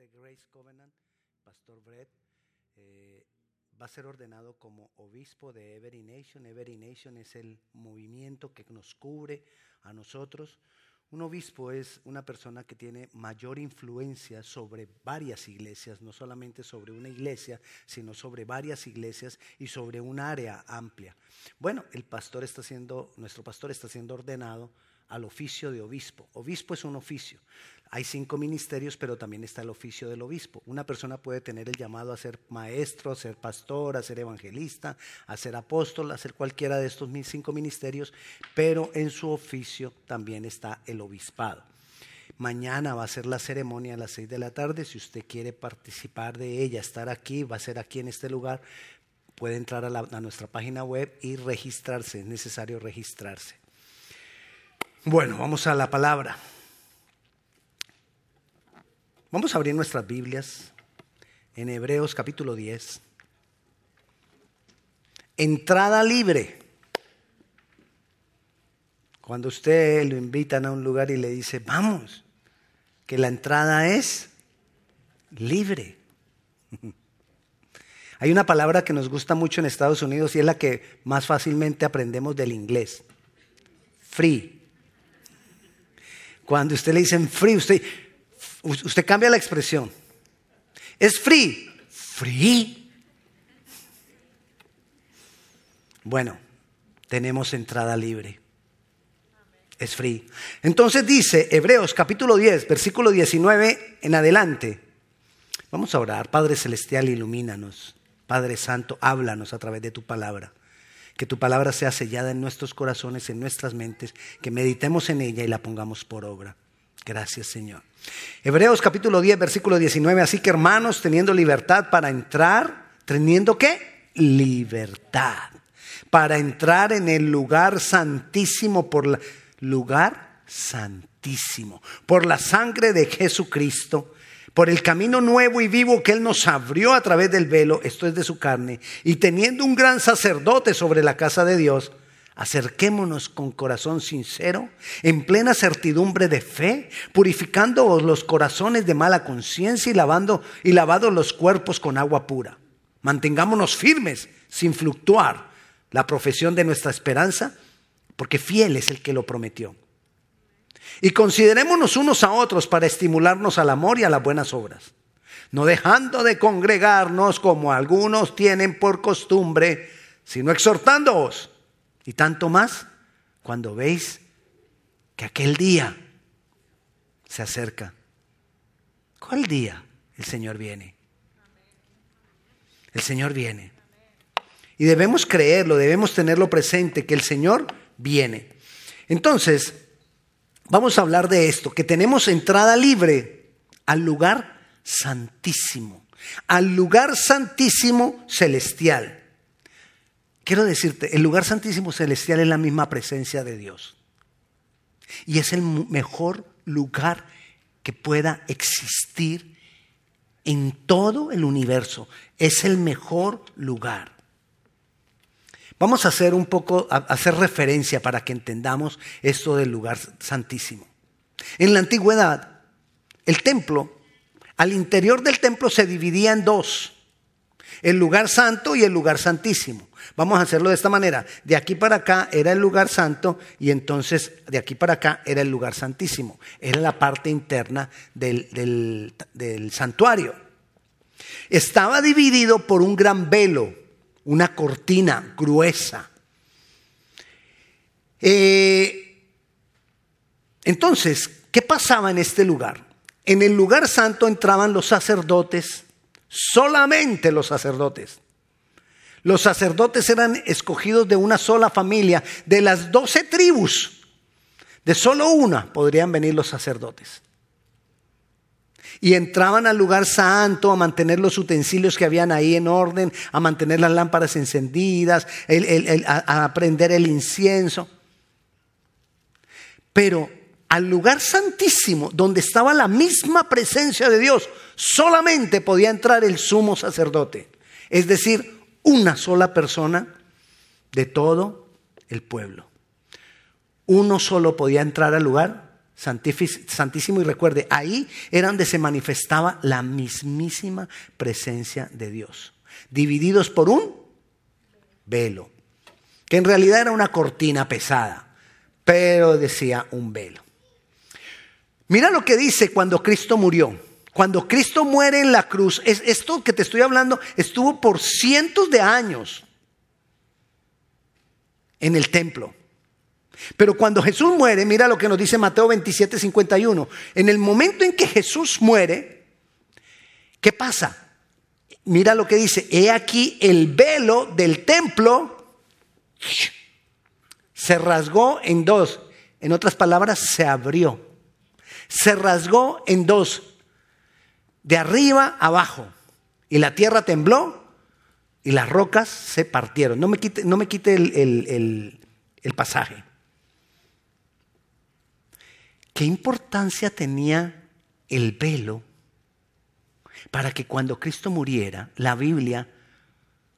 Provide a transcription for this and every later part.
de Grace Covenant, Pastor Brett, eh, va a ser ordenado como obispo de Every Nation. Every Nation es el movimiento que nos cubre a nosotros. Un obispo es una persona que tiene mayor influencia sobre varias iglesias, no solamente sobre una iglesia, sino sobre varias iglesias y sobre un área amplia. Bueno, el pastor está siendo, nuestro pastor está siendo ordenado al oficio de obispo. Obispo es un oficio. Hay cinco ministerios, pero también está el oficio del obispo. Una persona puede tener el llamado a ser maestro, a ser pastor, a ser evangelista, a ser apóstol, a ser cualquiera de estos cinco ministerios, pero en su oficio también está el obispado. Mañana va a ser la ceremonia a las seis de la tarde. Si usted quiere participar de ella, estar aquí, va a ser aquí en este lugar, puede entrar a, a nuestra página web y registrarse. Es necesario registrarse. Bueno, vamos a la palabra. Vamos a abrir nuestras Biblias en Hebreos capítulo 10. Entrada libre. Cuando usted lo invitan a un lugar y le dice, vamos, que la entrada es libre. Hay una palabra que nos gusta mucho en Estados Unidos y es la que más fácilmente aprendemos del inglés. Free. Cuando usted le dicen free, usted, Usted cambia la expresión. Es free. Free. Bueno, tenemos entrada libre. Es free. Entonces dice Hebreos capítulo 10, versículo 19 en adelante. Vamos a orar. Padre Celestial, ilumínanos. Padre Santo, háblanos a través de tu palabra. Que tu palabra sea sellada en nuestros corazones, en nuestras mentes, que meditemos en ella y la pongamos por obra. Gracias, Señor. Hebreos capítulo 10, versículo 19. Así que hermanos, teniendo libertad para entrar, teniendo qué? Libertad. Para entrar en el lugar santísimo por la lugar santísimo, por la sangre de Jesucristo, por el camino nuevo y vivo que Él nos abrió a través del velo, esto es de su carne, y teniendo un gran sacerdote sobre la casa de Dios, Acerquémonos con corazón sincero, en plena certidumbre de fe, purificando los corazones de mala conciencia y lavando y lavados los cuerpos con agua pura. Mantengámonos firmes, sin fluctuar, la profesión de nuestra esperanza, porque fiel es el que lo prometió. Y considerémonos unos a otros para estimularnos al amor y a las buenas obras, no dejando de congregarnos como algunos tienen por costumbre, sino exhortándoos y tanto más cuando veis que aquel día se acerca. ¿Cuál día el Señor viene? El Señor viene. Y debemos creerlo, debemos tenerlo presente, que el Señor viene. Entonces, vamos a hablar de esto, que tenemos entrada libre al lugar santísimo, al lugar santísimo celestial. Quiero decirte, el lugar santísimo celestial es la misma presencia de Dios. Y es el mejor lugar que pueda existir en todo el universo. Es el mejor lugar. Vamos a hacer un poco, a hacer referencia para que entendamos esto del lugar santísimo. En la antigüedad, el templo, al interior del templo se dividía en dos, el lugar santo y el lugar santísimo. Vamos a hacerlo de esta manera. De aquí para acá era el lugar santo y entonces de aquí para acá era el lugar santísimo. Era la parte interna del, santuario. Estaba dividido por un gran velo, una cortina gruesa. Eh, entonces, ¿qué pasaba en este lugar? En el lugar santo entraban los sacerdotes, solamente los sacerdotes. Los sacerdotes eran escogidos de una sola familia, de las doce tribus. De solo una podrían venir los sacerdotes. Y entraban al lugar santo a mantener los utensilios que habían ahí en orden, a mantener las lámparas encendidas, a, prender el incienso. Pero al lugar santísimo, donde estaba la misma presencia de Dios, solamente podía entrar el sumo sacerdote. Es decir, una sola persona de todo el pueblo. Uno solo podía entrar al lugar santísimo y recuerde, ahí era donde se manifestaba la mismísima presencia de Dios, divididos por un velo, que en realidad era una cortina pesada, pero decía un velo. Mira lo que dice cuando Cristo murió. Cuando Cristo muere en la cruz, es, esto que te estoy hablando estuvo por cientos de años en el templo. Pero cuando Jesús muere, mira lo que nos dice Mateo 27, 51. En el momento en que Jesús muere, ¿qué pasa? Mira lo que dice, he aquí el velo del templo se rasgó en dos. En otras palabras, se abrió. Se rasgó en dos, de arriba abajo. Y la tierra tembló y las rocas se partieron. No me quite, no me quite el, el pasaje. ¿Qué importancia tenía el velo para que cuando Cristo muriera, la Biblia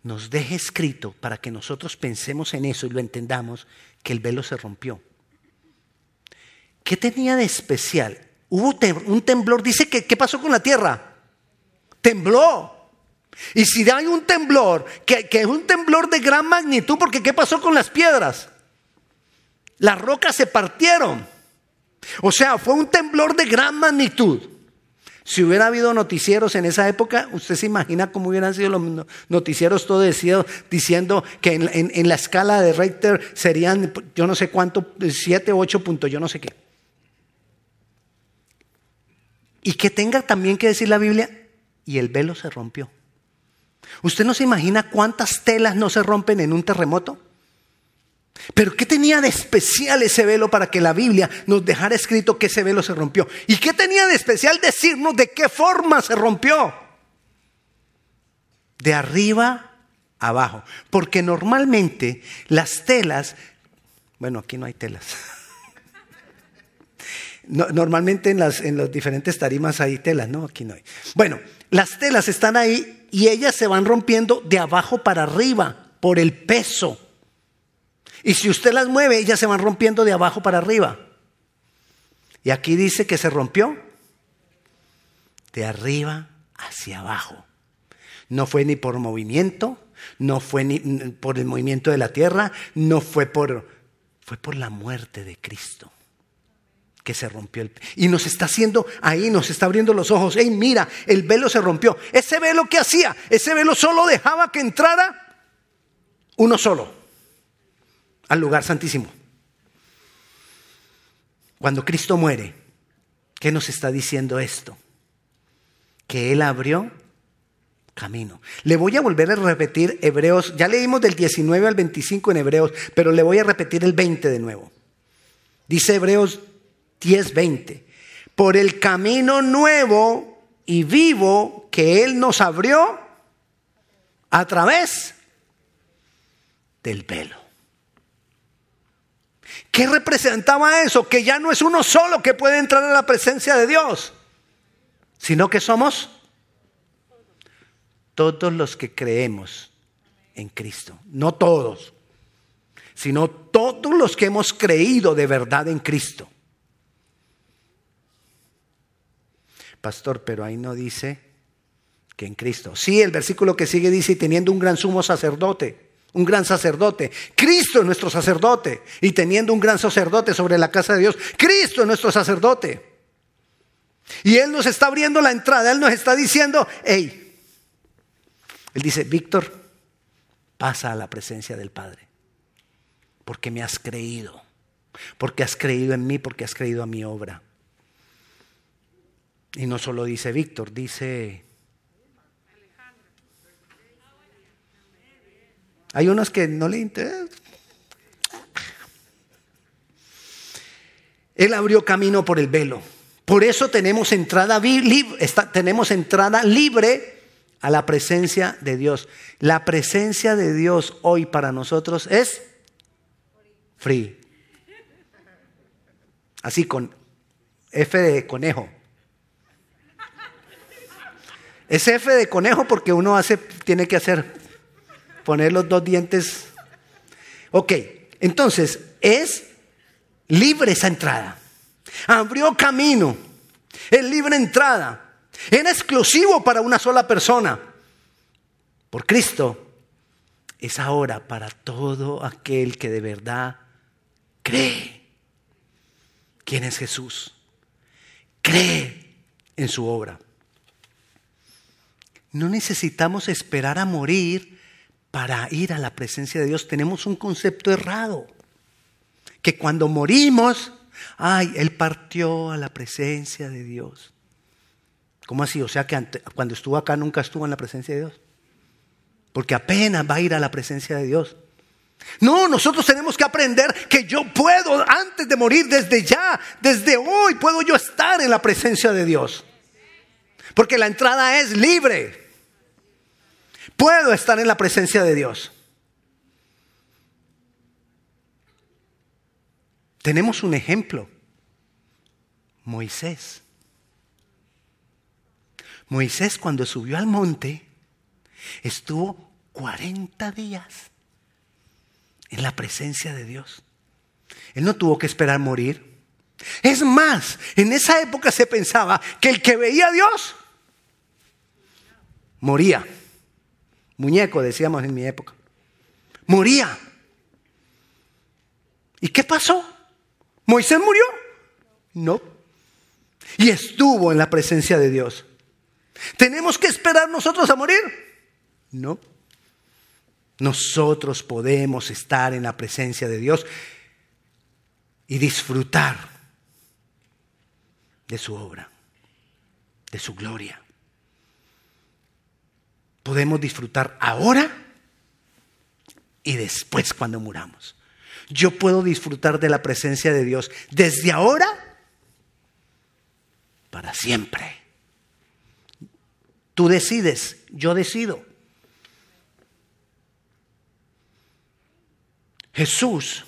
nos deje escrito para que nosotros pensemos en eso y lo entendamos, que el velo se rompió? ¿Qué tenía de especial? Hubo un temblor, dice que, ¿qué pasó con la tierra? Tembló. Y si hay un temblor, que, que es un temblor de gran magnitud, porque ¿qué pasó con las piedras? Las rocas se partieron. O sea, fue un temblor de gran magnitud. Si hubiera habido noticieros en esa época, usted se imagina cómo hubieran sido los noticieros todo diciendo que en, la escala de Richter serían, yo no sé cuánto, 7, 8 puntos, yo no sé qué. Y que tenga también que decir la Biblia, y el velo se rompió. ¿Usted no se imagina cuántas telas no se rompen en un terremoto? Pero ¿qué tenía de especial ese velo para que la Biblia nos dejara escrito que ese velo se rompió? ¿Y qué tenía de especial decirnos de qué forma se rompió? De arriba abajo. Porque normalmente las telas, bueno, aquí no hay telas. normalmente en las, en las diferentes tarimas hay telas, ¿no? Aquí no hay. Bueno, las telas están ahí y ellas se van rompiendo de abajo para arriba por el peso y si usted las mueve, ellas se van rompiendo de abajo para arriba. Y aquí dice que se rompió de arriba hacia abajo. No fue ni por movimiento, no fue ni por el movimiento de la tierra, no fue por fue por la muerte de Cristo que se rompió el y nos está haciendo ahí nos está abriendo los ojos. Ey, mira, el velo se rompió. Ese velo que hacía, ese velo solo dejaba que entrara uno solo al lugar santísimo. Cuando Cristo muere, ¿qué nos está diciendo esto? Que Él abrió camino. Le voy a volver a repetir Hebreos, ya leímos del 19 al 25 en Hebreos, pero le voy a repetir el 20 de nuevo. Dice Hebreos 10, 20. Por el camino nuevo y vivo que Él nos abrió a través del velo. ¿Qué representaba eso? Que ya no es uno solo que puede entrar a la presencia de Dios, sino que somos todos los que creemos en Cristo. No todos, sino todos los que hemos creído de verdad en Cristo. Pastor, pero ahí no dice que en Cristo. Sí, el versículo que sigue dice, teniendo un gran sumo sacerdote un gran sacerdote. Cristo es nuestro sacerdote. Y teniendo un gran sacerdote sobre la casa de Dios, Cristo es nuestro sacerdote. Y Él nos está abriendo la entrada, Él nos está diciendo, hey, Él dice, Víctor, pasa a la presencia del Padre, porque me has creído, porque has creído en mí, porque has creído a mi obra. Y no solo dice Víctor, dice Hay unos que no le interesan. Él abrió camino por el velo. Por eso tenemos entrada, tenemos entrada libre a la presencia de Dios. La presencia de Dios hoy para nosotros es free. Así con F de conejo. Es F de conejo porque uno hace, tiene que hacer poner los dos dientes. Ok, entonces es libre esa entrada. Abrió camino. Es libre entrada. Era exclusivo para una sola persona. Por Cristo es ahora para todo aquel que de verdad cree. ¿Quién es Jesús? Cree en su obra. No necesitamos esperar a morir para ir a la presencia de Dios. Tenemos un concepto errado. Que cuando morimos, ay, Él partió a la presencia de Dios. ¿Cómo así? O sea que cuando estuvo acá nunca estuvo en la presencia de Dios. Porque apenas va a ir a la presencia de Dios. No, nosotros tenemos que aprender que yo puedo, antes de morir, desde ya, desde hoy, puedo yo estar en la presencia de Dios. Porque la entrada es libre. Puedo estar en la presencia de Dios. Tenemos un ejemplo. Moisés. Moisés cuando subió al monte estuvo 40 días en la presencia de Dios. Él no tuvo que esperar morir. Es más, en esa época se pensaba que el que veía a Dios moría. Muñeco, decíamos en mi época. Moría. ¿Y qué pasó? ¿Moisés murió? No. Y estuvo en la presencia de Dios. ¿Tenemos que esperar nosotros a morir? No. Nosotros podemos estar en la presencia de Dios y disfrutar de su obra, de su gloria. Podemos disfrutar ahora y después cuando muramos. Yo puedo disfrutar de la presencia de Dios desde ahora para siempre. Tú decides, yo decido. Jesús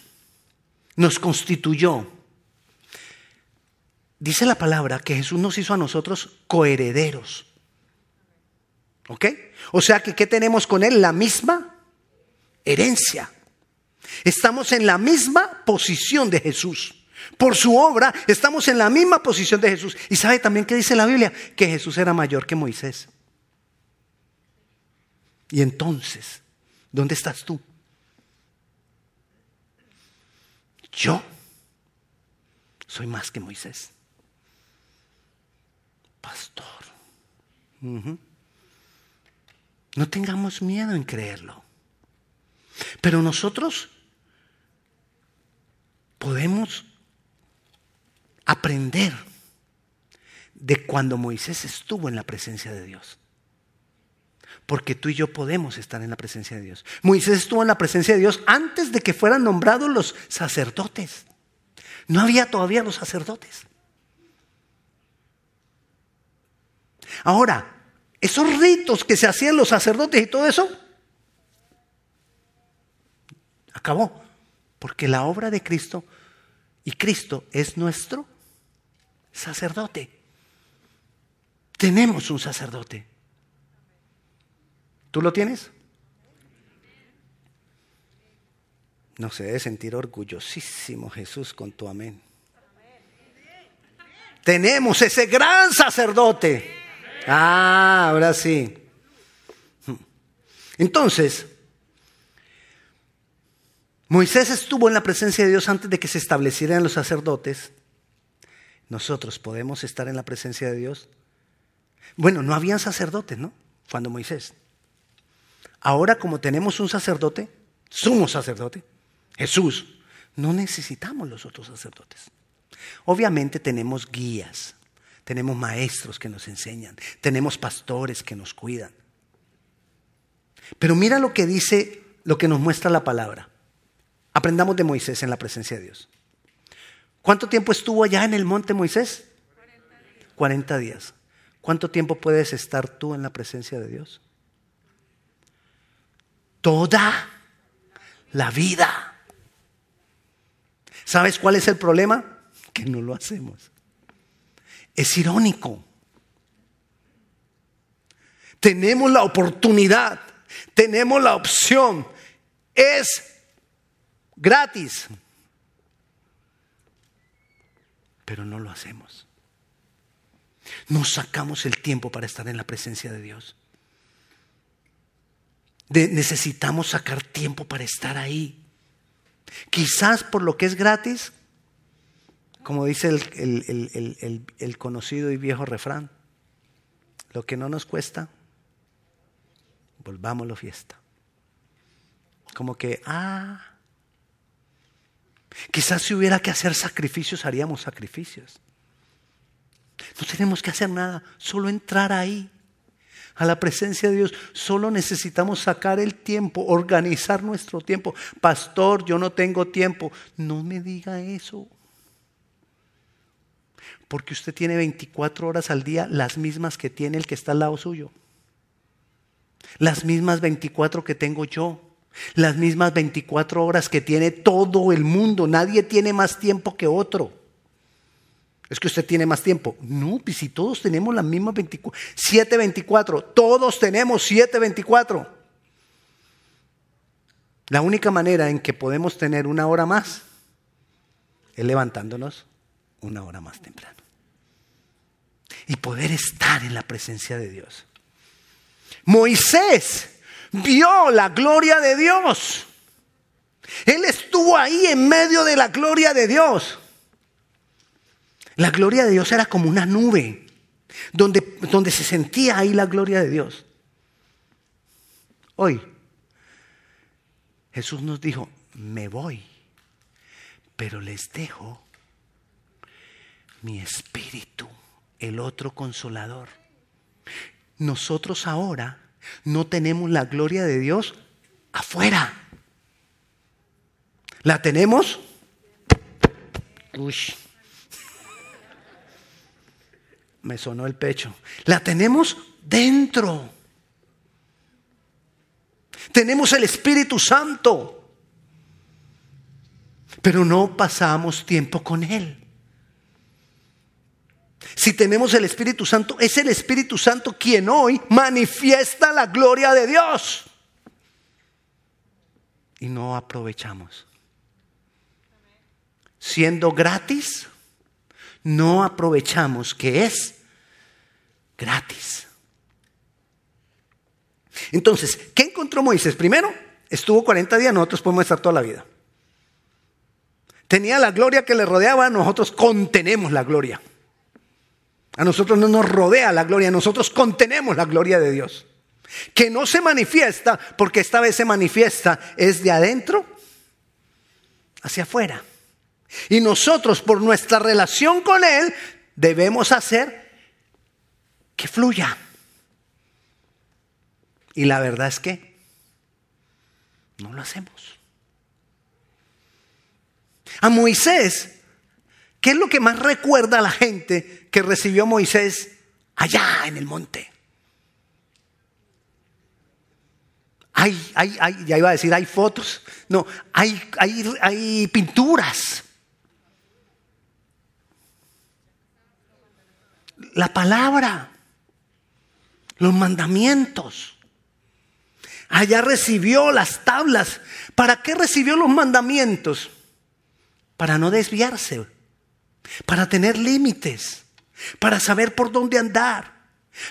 nos constituyó. Dice la palabra que Jesús nos hizo a nosotros coherederos. ¿Ok? O sea que ¿qué tenemos con Él? La misma herencia. Estamos en la misma posición de Jesús. Por su obra estamos en la misma posición de Jesús. Y sabe también que dice la Biblia que Jesús era mayor que Moisés. Y entonces, ¿dónde estás tú? Yo soy más que Moisés. Pastor. No tengamos miedo en creerlo. Pero nosotros podemos aprender de cuando Moisés estuvo en la presencia de Dios. Porque tú y yo podemos estar en la presencia de Dios. Moisés estuvo en la presencia de Dios antes de que fueran nombrados los sacerdotes. No había todavía los sacerdotes. Ahora, esos ritos que se hacían los sacerdotes y todo eso, acabó. Porque la obra de Cristo y Cristo es nuestro sacerdote. Tenemos un sacerdote. ¿Tú lo tienes? No se debe sentir orgullosísimo Jesús con tu amén. Tenemos ese gran sacerdote. Ah, ahora sí. Entonces, Moisés estuvo en la presencia de Dios antes de que se establecieran los sacerdotes. Nosotros podemos estar en la presencia de Dios. Bueno, no habían sacerdotes, ¿no? Cuando Moisés. Ahora como tenemos un sacerdote, sumo sacerdote, Jesús, no necesitamos los otros sacerdotes. Obviamente tenemos guías, tenemos maestros que nos enseñan, tenemos pastores que nos cuidan. Pero mira lo que dice, lo que nos muestra la palabra. Aprendamos de Moisés en la presencia de Dios. ¿Cuánto tiempo estuvo allá en el monte Moisés? 40 días. ¿Cuánto tiempo puedes estar tú en la presencia de Dios? toda la vida. ¿Sabes cuál es el problema? Que no lo hacemos. Es irónico. Tenemos la oportunidad, tenemos la opción. Es gratis. pero no lo hacemos. No sacamos el tiempo para estar en la presencia de Dios. necesitamos sacar tiempo para estar ahí. Quizás por lo que es gratis, como dice el, conocido y viejo refrán, lo que no nos cuesta, volvámoslo fiesta. Como que, ah, quizás si hubiera que hacer sacrificios, haríamos sacrificios. No tenemos que hacer nada, solo entrar ahí, a la presencia de Dios. Solo necesitamos sacar el tiempo, organizar nuestro tiempo. Pastor, yo no tengo tiempo. No me diga eso. Porque usted tiene 24 horas al día, las mismas que tiene el que está al lado suyo. Las mismas 24 que tengo yo. Las mismas 24 horas que tiene todo el mundo. Nadie tiene más tiempo que otro. Es que usted tiene más tiempo. No, pues si todos tenemos las mismas 24, 724, todos tenemos 724. La única manera en que podemos tener una hora más es levantándonos una hora más temprano. Y poder estar en la presencia de Dios. Moisés vio la gloria de Dios. Él estuvo ahí en medio de la gloria de Dios. La gloria de Dios era como una nube, donde, donde se sentía ahí la gloria de Dios. Hoy, Jesús nos dijo, me voy, pero les dejo mi espíritu, el otro consolador. Nosotros ahora no tenemos la gloria de Dios afuera. ¿La tenemos? Uy me sonó el pecho. La tenemos dentro. Tenemos el Espíritu Santo, pero no pasamos tiempo con Él. Si tenemos el Espíritu Santo, es el Espíritu Santo quien hoy manifiesta la gloria de Dios. Y no aprovechamos. Siendo gratis, no aprovechamos que es gratis. Entonces, ¿qué encontró Moisés? Primero, estuvo 40 días, nosotros podemos estar toda la vida. Tenía la gloria que le rodeaba, nosotros contenemos la gloria. A nosotros no nos rodea la gloria, nosotros contenemos la gloria de Dios. Que no se manifiesta, porque esta vez se manifiesta, es de adentro hacia afuera. Y nosotros, por nuestra relación con Él, debemos hacer que fluya. Y la verdad es que no lo hacemos. A Moisés, ¿qué es lo que más recuerda a la gente que recibió Moisés allá en el monte? Hay, hay, hay, ya iba a decir, hay fotos. No, hay, hay, hay pinturas. la palabra, los mandamientos. Allá recibió las tablas. ¿Para qué recibió los mandamientos? Para no desviarse, para tener límites, para saber por dónde andar.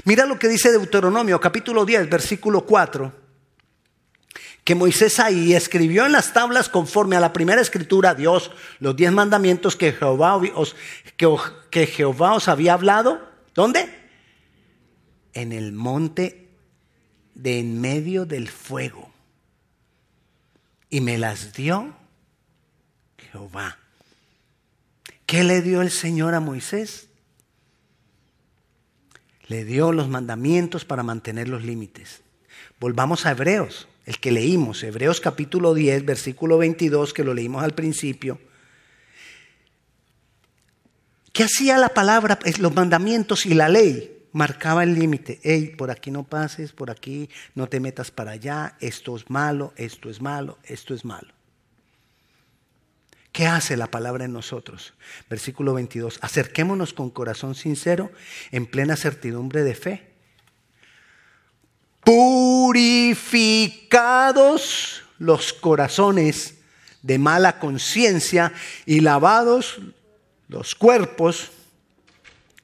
Mira lo que dice Deuteronomio capítulo 10, versículo 4 que Moisés ahí escribió en las tablas conforme a la primera escritura Dios los diez mandamientos que Jehová os, que Jehová os había hablado. ¿Dónde? En el monte de en medio del fuego. Y me las dio Jehová. ¿Qué le dio el Señor a Moisés? Le dio los mandamientos para mantener los límites. Volvamos a Hebreos el que leímos, Hebreos capítulo 10, versículo 22, que lo leímos al principio. ¿Qué hacía la palabra, los mandamientos y la ley? Marcaba el límite. Hey, por aquí no pases, por aquí no te metas para allá, esto es malo, esto es malo, esto es malo. ¿Qué hace la palabra en nosotros? Versículo 22. Acerquémonos con corazón sincero, en plena certidumbre de fe purificados los corazones de mala conciencia y lavados los cuerpos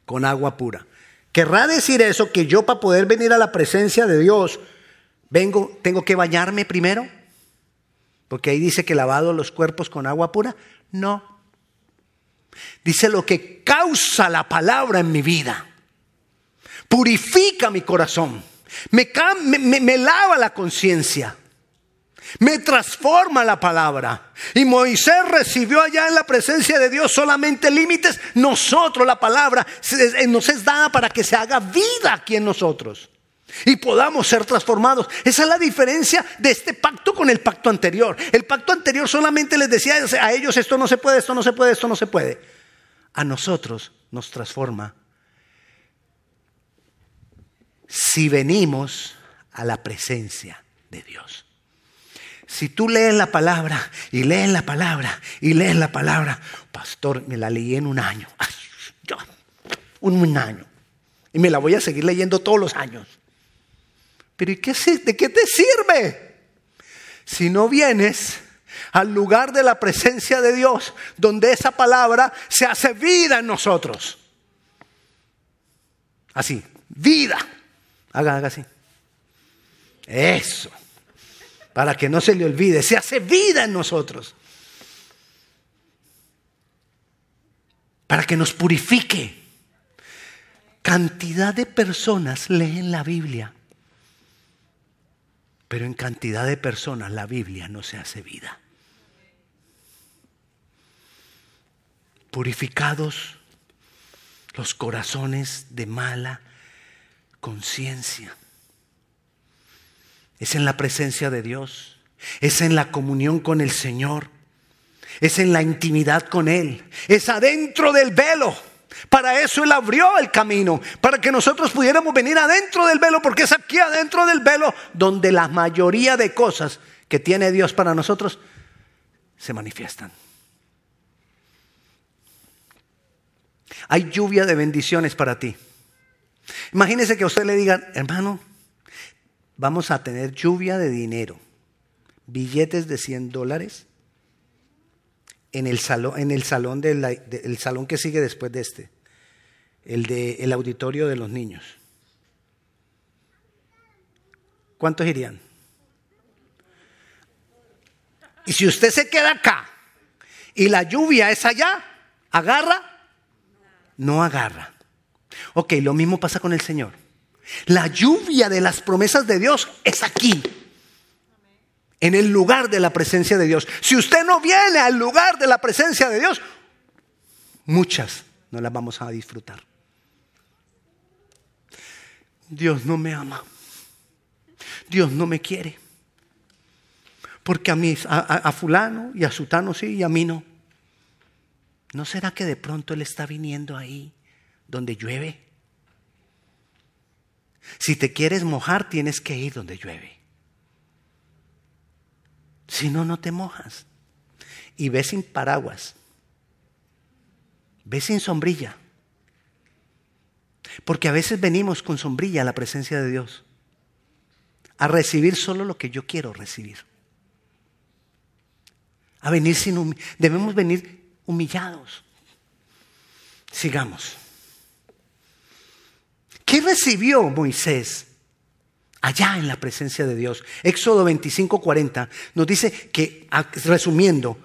con agua pura. ¿Querrá decir eso que yo para poder venir a la presencia de Dios, vengo, tengo que bañarme primero? Porque ahí dice que lavado los cuerpos con agua pura. No. Dice lo que causa la palabra en mi vida. Purifica mi corazón. Me, me lava la conciencia. Me transforma la palabra. Y Moisés recibió allá en la presencia de Dios solamente límites. Nosotros, la palabra, nos es dada para que se haga vida aquí en nosotros. Y podamos ser transformados. Esa es la diferencia de este pacto con el pacto anterior. El pacto anterior solamente les decía a ellos esto no se puede, esto no se puede, esto no se puede. A nosotros nos transforma si venimos a la presencia de Dios. Si tú lees la palabra y lees la palabra y lees la palabra, pastor, me la leí en un año. un año. Y me la voy a seguir leyendo todos los años. Pero ¿y qué, de qué te sirve? Si no vienes al lugar de la presencia de Dios, donde esa palabra se hace vida en nosotros. Así, vida. Haga, haga así. Eso para que no se le olvide, se hace vida en nosotros. Para que nos purifique. Cantidad de personas leen la Biblia, pero en cantidad de personas la Biblia no se hace vida. Purificados los corazones de mala conciencia es en la presencia de Dios, es en la comunión con el Señor, es en la intimidad con Él, es adentro del velo. Para eso Él abrió el camino, para que nosotros pudiéramos venir adentro del velo, porque es aquí adentro del velo donde la mayoría de cosas que tiene Dios para nosotros se manifiestan. Hay lluvia de bendiciones para ti. Imagínese que a usted le digan, hermano, vamos a tener lluvia de dinero, billetes de 100 dólares en el salón, en el salón, del salón que sigue después de este, el del auditorio de los niños. ¿Cuántos irían? Y si usted se queda acá y la lluvia es allá, ¿agarra? No agarra. Ok, lo mismo pasa con el Señor. La lluvia de las promesas de Dios es aquí, en el lugar de la presencia de Dios. Si usted no viene al lugar de la presencia de Dios, muchas no las vamos a disfrutar. Dios no me ama. Dios no me quiere. Porque a mí, a, fulano y a sutano sí y a mí no. ¿No será que de pronto Él está viniendo ahí donde llueve? Si te quieres mojar, tienes que ir donde llueve. Si no, no te mojas. Y ves sin paraguas. Ves sin sombrilla. Porque a veces venimos con sombrilla a la presencia de Dios. A recibir solo lo que yo quiero recibir. A venir sin debemos venir humillados. Sigamos. ¿Qué recibió Moisés allá en la presencia de Dios? Éxodo 25, 40 nos dice que, resumiendo,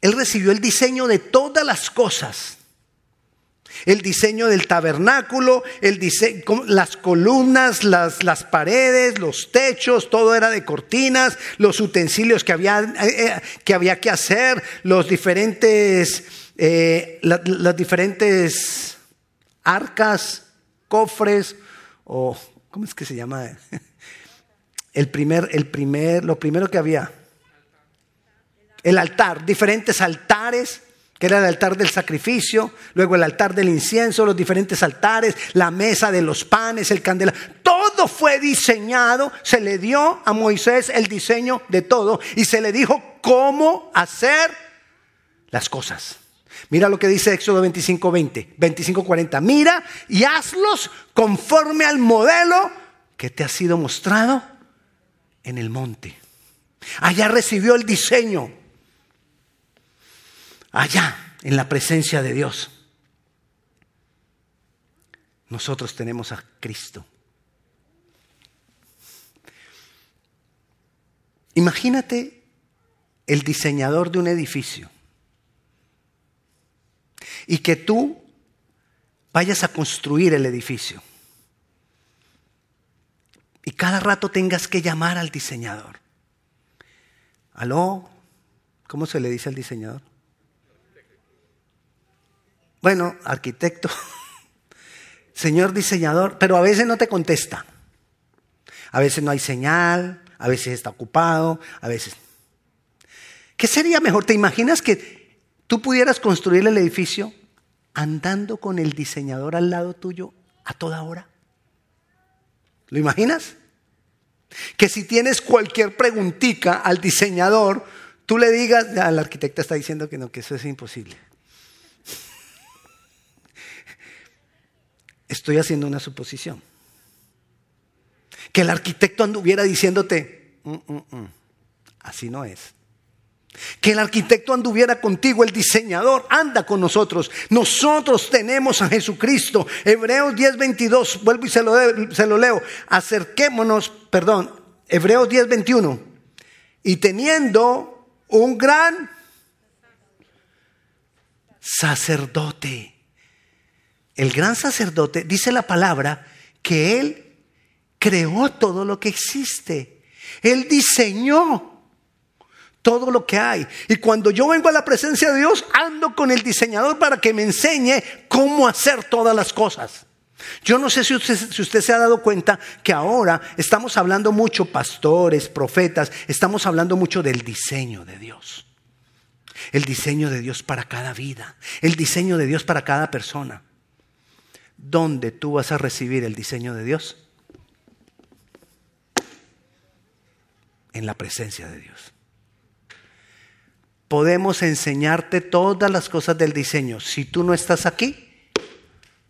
él recibió el diseño de todas las cosas. El diseño del tabernáculo, el las columnas, las, las, paredes, los techos, todo era de cortinas, los utensilios que había eh, eh, que, había que hacer, los diferentes, eh, las diferentes arcas, cofres o ¿cómo es que se llama? El primer, el primer, lo primero que había. El altar, diferentes altares, que era el altar del sacrificio, luego el altar del incienso, los diferentes altares, la mesa de los panes, el candela. Todo fue diseñado, se le dio a Moisés el diseño de todo y se le dijo cómo hacer las cosas. Mira lo que dice Éxodo 25, 20, 25, 40. Mira y hazlos conforme al modelo que te ha sido mostrado en el monte. Allá recibió el diseño. Allá, en la presencia de Dios. nosotros tenemos a Cristo. Imagínate el diseñador de un edificio y que tú vayas a construir el edificio y cada rato tengas que llamar al diseñador. ¿Aló? ¿Cómo se le dice al diseñador? Bueno, arquitecto, señor diseñador, pero a veces no te contesta. A veces no hay señal, a veces está ocupado, a veces... ¿Qué sería mejor? ¿Te imaginas que tú pudieras construir el edificio andando con el diseñador al lado tuyo a toda hora? ¿Lo imaginas? Que si tienes cualquier preguntita al diseñador, tú le digas, al arquitecto está diciendo que no, que eso es imposible. Estoy haciendo una suposición. Que el arquitecto anduviera diciéndote, mm, mm, mm, así no es. Que el arquitecto anduviera contigo, el diseñador anda con nosotros. Nosotros tenemos a Jesucristo. Hebreos 10:22, vuelvo y se lo, se lo leo. Acerquémonos, perdón, Hebreos 10:21. Y teniendo un gran sacerdote. El gran sacerdote dice la palabra que él creó todo lo que existe. Él diseñó todo lo que hay. Y cuando yo vengo a la presencia de Dios, ando con el diseñador para que me enseñe cómo hacer todas las cosas. Yo no sé si usted, si se ha dado cuenta que ahora estamos hablando mucho, pastores, profetas, estamos hablando mucho del diseño de Dios. El diseño de Dios para cada vida, el diseño de Dios para cada persona. ¿Dónde tú vas a recibir el diseño de Dios? En la presencia de Dios podemos enseñarte todas las cosas del diseño. Si tú no estás aquí,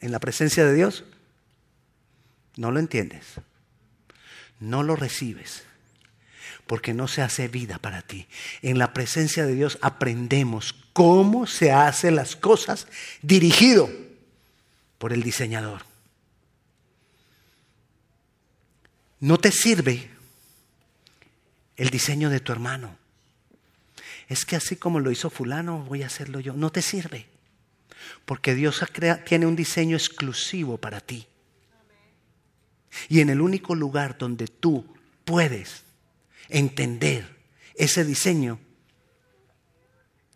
en la presencia de Dios, no lo entiendes, no lo recibes, porque no se hace vida para ti. En la presencia de Dios aprendemos cómo se hacen las cosas dirigido por el diseñador. No te sirve el diseño de tu hermano es que así como lo hizo fulano, voy a hacerlo yo. No te sirve. Porque Dios tiene un diseño exclusivo para ti. Y en el único lugar donde tú puedes entender ese diseño,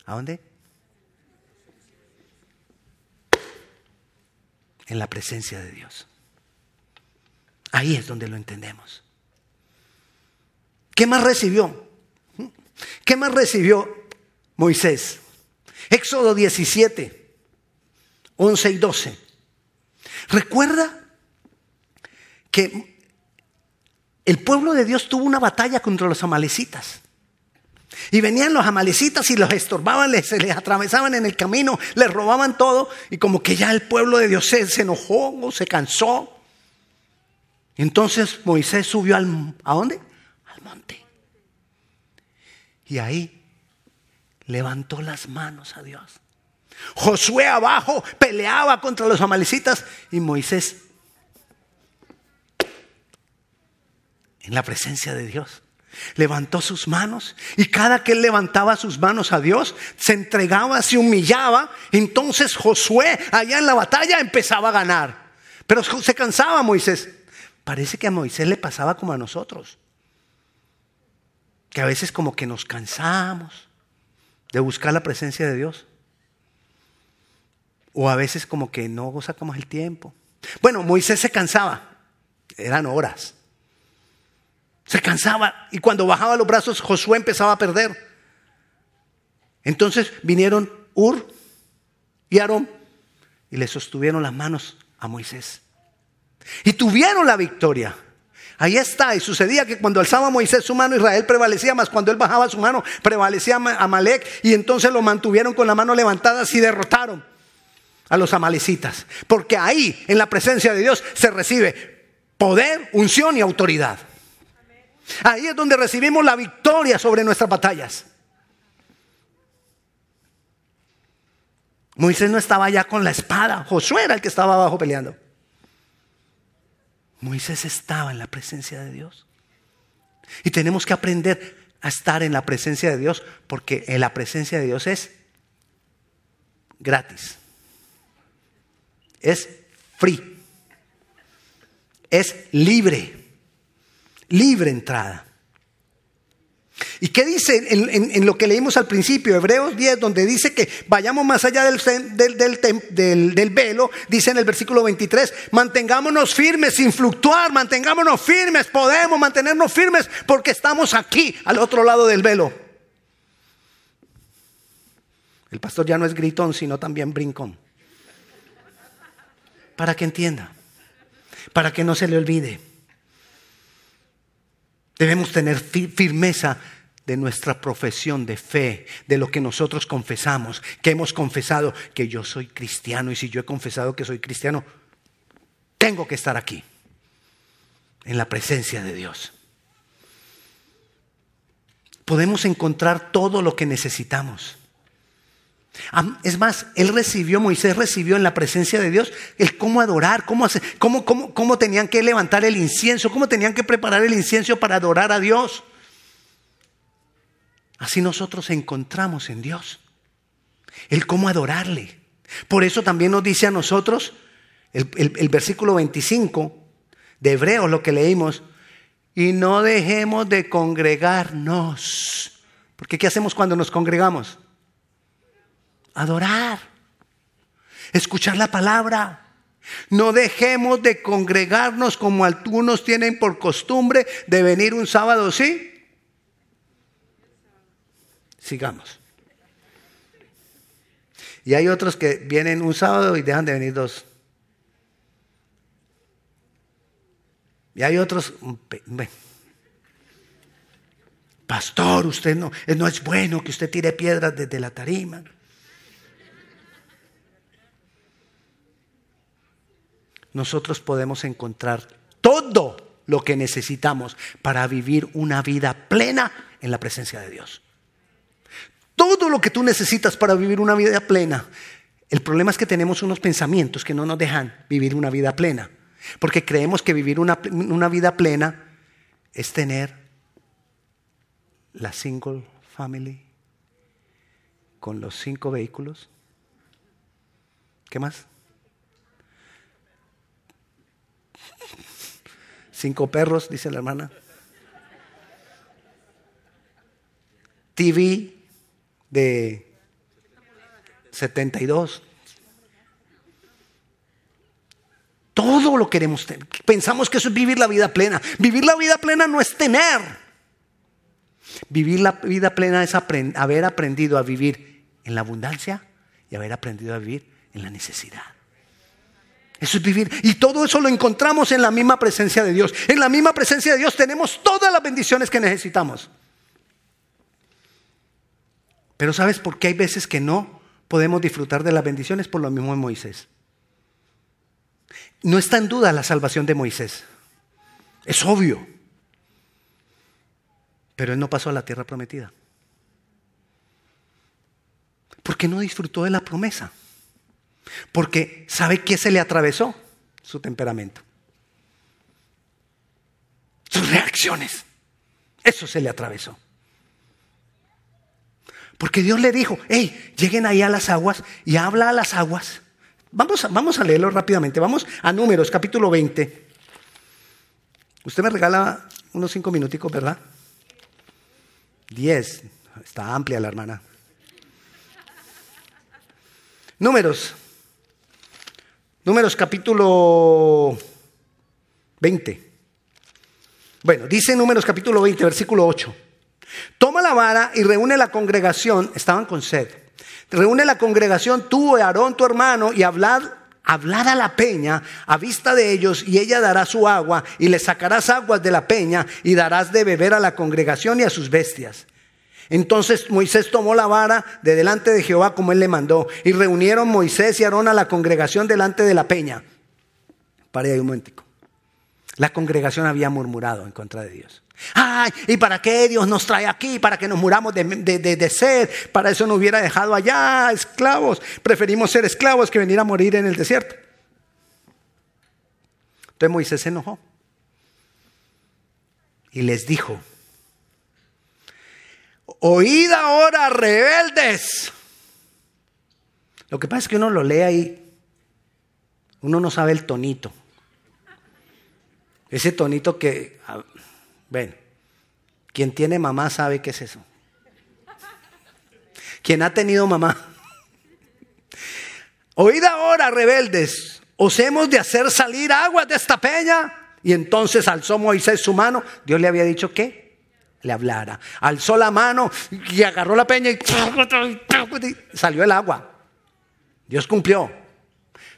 ¿a dónde? En la presencia de Dios. Ahí es donde lo entendemos. ¿Qué más recibió? ¿Qué más recibió Moisés? Éxodo 17, 11 y 12. Recuerda que el pueblo de Dios tuvo una batalla contra los amalecitas. Y venían los amalecitas y los estorbaban, se les atravesaban en el camino, les robaban todo y como que ya el pueblo de Dios se, enojó o se cansó. Entonces Moisés subió al, ¿a dónde? Al monte. Y ahí levantó las manos a Dios. Josué abajo peleaba contra los amalecitas y Moisés en la presencia de Dios levantó sus manos y cada que él levantaba sus manos a Dios se entregaba, se humillaba, entonces Josué allá en la batalla empezaba a ganar. Pero se cansaba Moisés. Parece que a Moisés le pasaba como a nosotros que a veces como que nos cansamos de buscar la presencia de Dios. O a veces como que no sacamos el tiempo. Bueno, Moisés se cansaba, eran horas. Se cansaba y cuando bajaba los brazos Josué empezaba a perder. Entonces vinieron Ur y Aarón y le sostuvieron las manos a Moisés. Y tuvieron la victoria. Ahí está. Y sucedía que cuando alzaba Moisés su mano, Israel prevalecía, más cuando él bajaba su mano, prevalecía Amalek. Y entonces lo mantuvieron con la mano levantada y derrotaron a los amalecitas. Porque ahí, en la presencia de Dios, se recibe poder, unción y autoridad. Ahí es donde recibimos la victoria sobre nuestras batallas. Moisés no estaba allá con la espada, Josué era el que estaba abajo peleando. Moisés estaba en la presencia de Dios. Y tenemos que aprender a estar en la presencia de Dios porque en la presencia de Dios es gratis. Es free. Es libre. Libre entrada. ¿Y qué dice en, lo que leímos al principio, Hebreos 10, donde dice que vayamos más allá del, velo? Dice en el versículo 23, mantengámonos firmes sin fluctuar, mantengámonos firmes, podemos mantenernos firmes porque estamos aquí, al otro lado del velo. El pastor ya no es gritón, sino también brincón. Para que entienda, para que no se le olvide. Debemos tener firmeza de nuestra profesión de fe, de lo que nosotros confesamos, que hemos confesado que yo soy cristiano y si yo he confesado que soy cristiano, tengo que estar aquí, en la presencia de Dios. Podemos encontrar todo lo que necesitamos. Es más, él recibió, Moisés recibió en la presencia de Dios el cómo adorar, cómo, hacer, cómo, cómo, tenían que levantar el incienso, cómo tenían que preparar el incienso para adorar a Dios. Así nosotros encontramos en Dios el cómo adorarle. Por eso también nos dice a nosotros el, versículo 25 de Hebreos, lo que leímos, y no dejemos de congregarnos. Porque ¿qué hacemos cuando nos congregamos? adorar, escuchar la palabra. No dejemos de congregarnos como algunos tienen por costumbre de venir un sábado, ¿sí? Sigamos. Y hay otros que vienen un sábado y dejan de venir dos. Y hay otros, pastor, usted no, no es bueno que usted tire piedras desde la tarima. nosotros podemos encontrar todo lo que necesitamos para vivir una vida plena en la presencia de Dios. Todo lo que tú necesitas para vivir una vida plena. El problema es que tenemos unos pensamientos que no nos dejan vivir una vida plena. Porque creemos que vivir una, una vida plena es tener la single family con los cinco vehículos. ¿Qué más? Cinco perros, dice la hermana. TV de 72. Todo lo queremos tener. Pensamos que eso es vivir la vida plena. Vivir la vida plena no es tener. Vivir la vida plena es haber aprendido a vivir en la abundancia y haber aprendido a vivir en la necesidad. Eso es vivir. Y todo eso lo encontramos en la misma presencia de Dios. En la misma presencia de Dios tenemos todas las bendiciones que necesitamos. Pero ¿sabes por qué hay veces que no podemos disfrutar de las bendiciones? Por lo mismo de Moisés. No está en duda la salvación de Moisés. Es obvio. Pero él no pasó a la tierra prometida. Porque no disfrutó de la promesa. Porque ¿sabe qué se le atravesó? Su temperamento. Sus reacciones. Eso se le atravesó. Porque Dios le dijo, hey, lleguen ahí a las aguas y habla a las aguas. Vamos a, vamos a leerlo rápidamente. Vamos a Números, capítulo 20. Usted me regala unos cinco minuticos, ¿verdad? Diez. Está amplia la hermana. Números Números capítulo 20. Bueno, dice Números capítulo 20, versículo 8. Toma la vara y reúne la congregación, estaban con sed. Reúne la congregación, tú, Aarón, tu hermano, y hablad, a la peña a vista de ellos, y ella dará su agua, y le sacarás aguas de la peña, y darás de beber a la congregación y a sus bestias. Entonces Moisés tomó la vara de delante de Jehová como él le mandó. Y reunieron Moisés y Aarón a la congregación delante de la peña. Para ahí un momentico. La congregación había murmurado en contra de Dios. Ay, ¿y para qué Dios nos trae aquí? Para que nos muramos de, de, sed. Para eso nos hubiera dejado allá esclavos. Preferimos ser esclavos que venir a morir en el desierto. Entonces Moisés se enojó y les dijo, oíd ahora rebeldes. Lo que pasa es que uno lo lee ahí, uno no sabe el tonito. Ese tonito que, bueno, quien tiene mamá sabe qué es eso. Quien ha tenido mamá. Oíd ahora, rebeldes, os hemos de hacer salir aguas de esta peña. Y entonces alzó Moisés su mano. Dios le había dicho que le hablara. Alzó la mano y agarró la peña y salió el agua. Dios cumplió.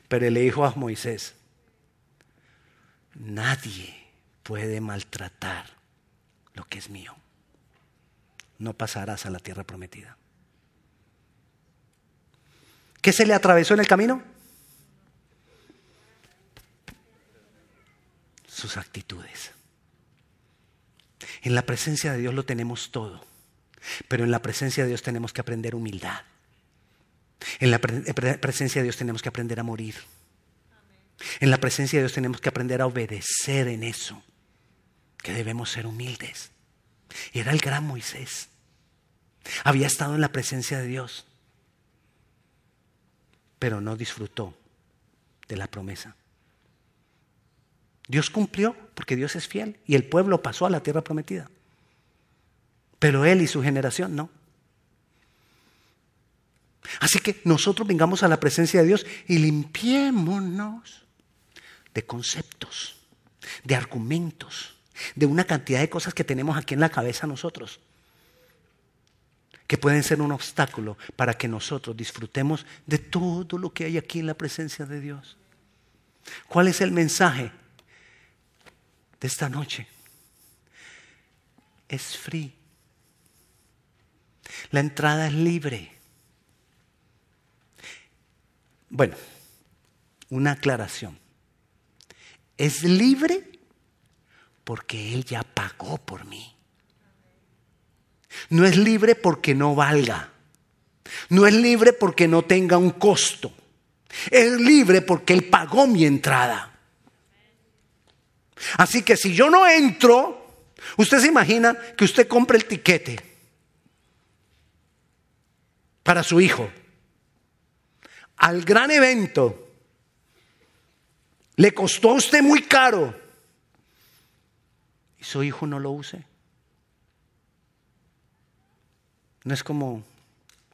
Pero le dijo a Moisés, nadie puede maltratar lo que es mío. No pasarás a la tierra prometida. ¿Qué se le atravesó en el camino? Sus actitudes. En la presencia de Dios lo tenemos todo, pero en la presencia de Dios tenemos que aprender humildad. En la presencia de Dios tenemos que aprender a morir. En la presencia de Dios tenemos que aprender a obedecer en eso, que debemos ser humildes. Era el gran Moisés. Había estado en la presencia de Dios, pero no disfrutó de la promesa. Dios cumplió porque Dios es fiel y el pueblo pasó a la tierra prometida. Pero él y su generación no. Así que nosotros vengamos a la presencia de Dios y limpiémonos de conceptos, de argumentos, de una cantidad de cosas que tenemos aquí en la cabeza nosotros, que pueden ser un obstáculo para que nosotros disfrutemos de todo lo que hay aquí en la presencia de Dios. ¿Cuál es el mensaje de esta noche? Es free. La entrada es libre. Bueno, una aclaración. Es libre porque Él ya pagó por mí. No es libre porque no valga. No es libre porque no tenga un costo. Es libre porque Él pagó mi entrada. Así que si yo no entro, usted se imagina que usted compre el tiquete para su hijo al gran evento, le costó a usted muy caro y su hijo no lo use. No es como,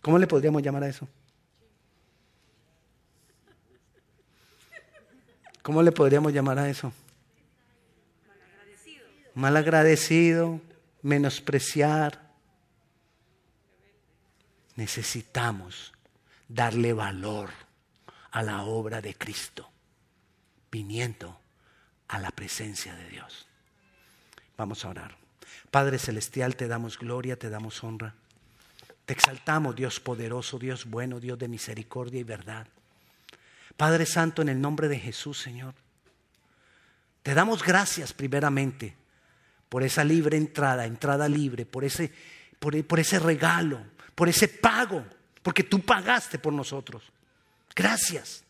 ¿cómo le podríamos llamar a eso? ¿Cómo le podríamos llamar a eso? Malagradecido. Menospreciar. Necesitamos darle valor a la obra de Cristo, viniendo a la presencia de Dios. Vamos a orar. Padre Celestial, te damos gloria, te damos honra. Te exaltamos, Dios poderoso, Dios bueno, Dios de misericordia y verdad. Padre Santo, en el nombre de Jesús, Señor, te damos gracias primeramente por esa libre entrada, entrada libre, por ese, por, por ese regalo, por ese pago porque tú pagaste por nosotros. Gracias.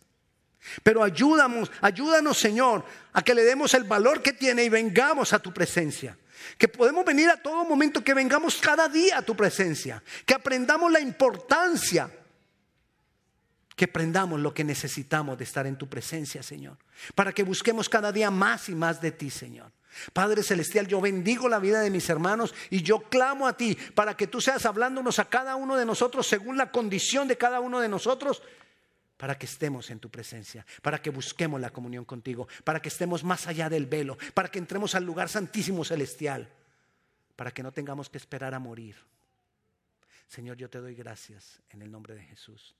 Pero ayúdanos, ayúdanos Señor, a que le demos el valor que tiene y vengamos a tu presencia. Que podemos venir a todo momento, que vengamos cada día a tu presencia. Que aprendamos la importancia. Que aprendamos lo que necesitamos de estar en tu presencia, Señor. Para que busquemos cada día más y más de ti, Señor. Padre Celestial, yo bendigo la vida de mis hermanos y yo clamo a ti para que tú seas hablándonos a cada uno de nosotros según la condición de cada uno de nosotros, para que estemos en tu presencia, para que busquemos la comunión contigo, para que estemos más allá del velo, para que entremos al lugar santísimo celestial, para que no tengamos que esperar a morir. Señor, yo te doy gracias en el nombre de Jesús.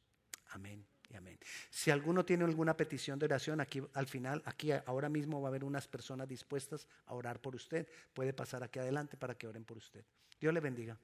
Amén amén. Si alguno tiene alguna petición de oración, aquí al final, aquí ahora mismo va a haber unas personas dispuestas a orar por usted. Puede pasar aquí adelante para que oren por usted. Dios le bendiga.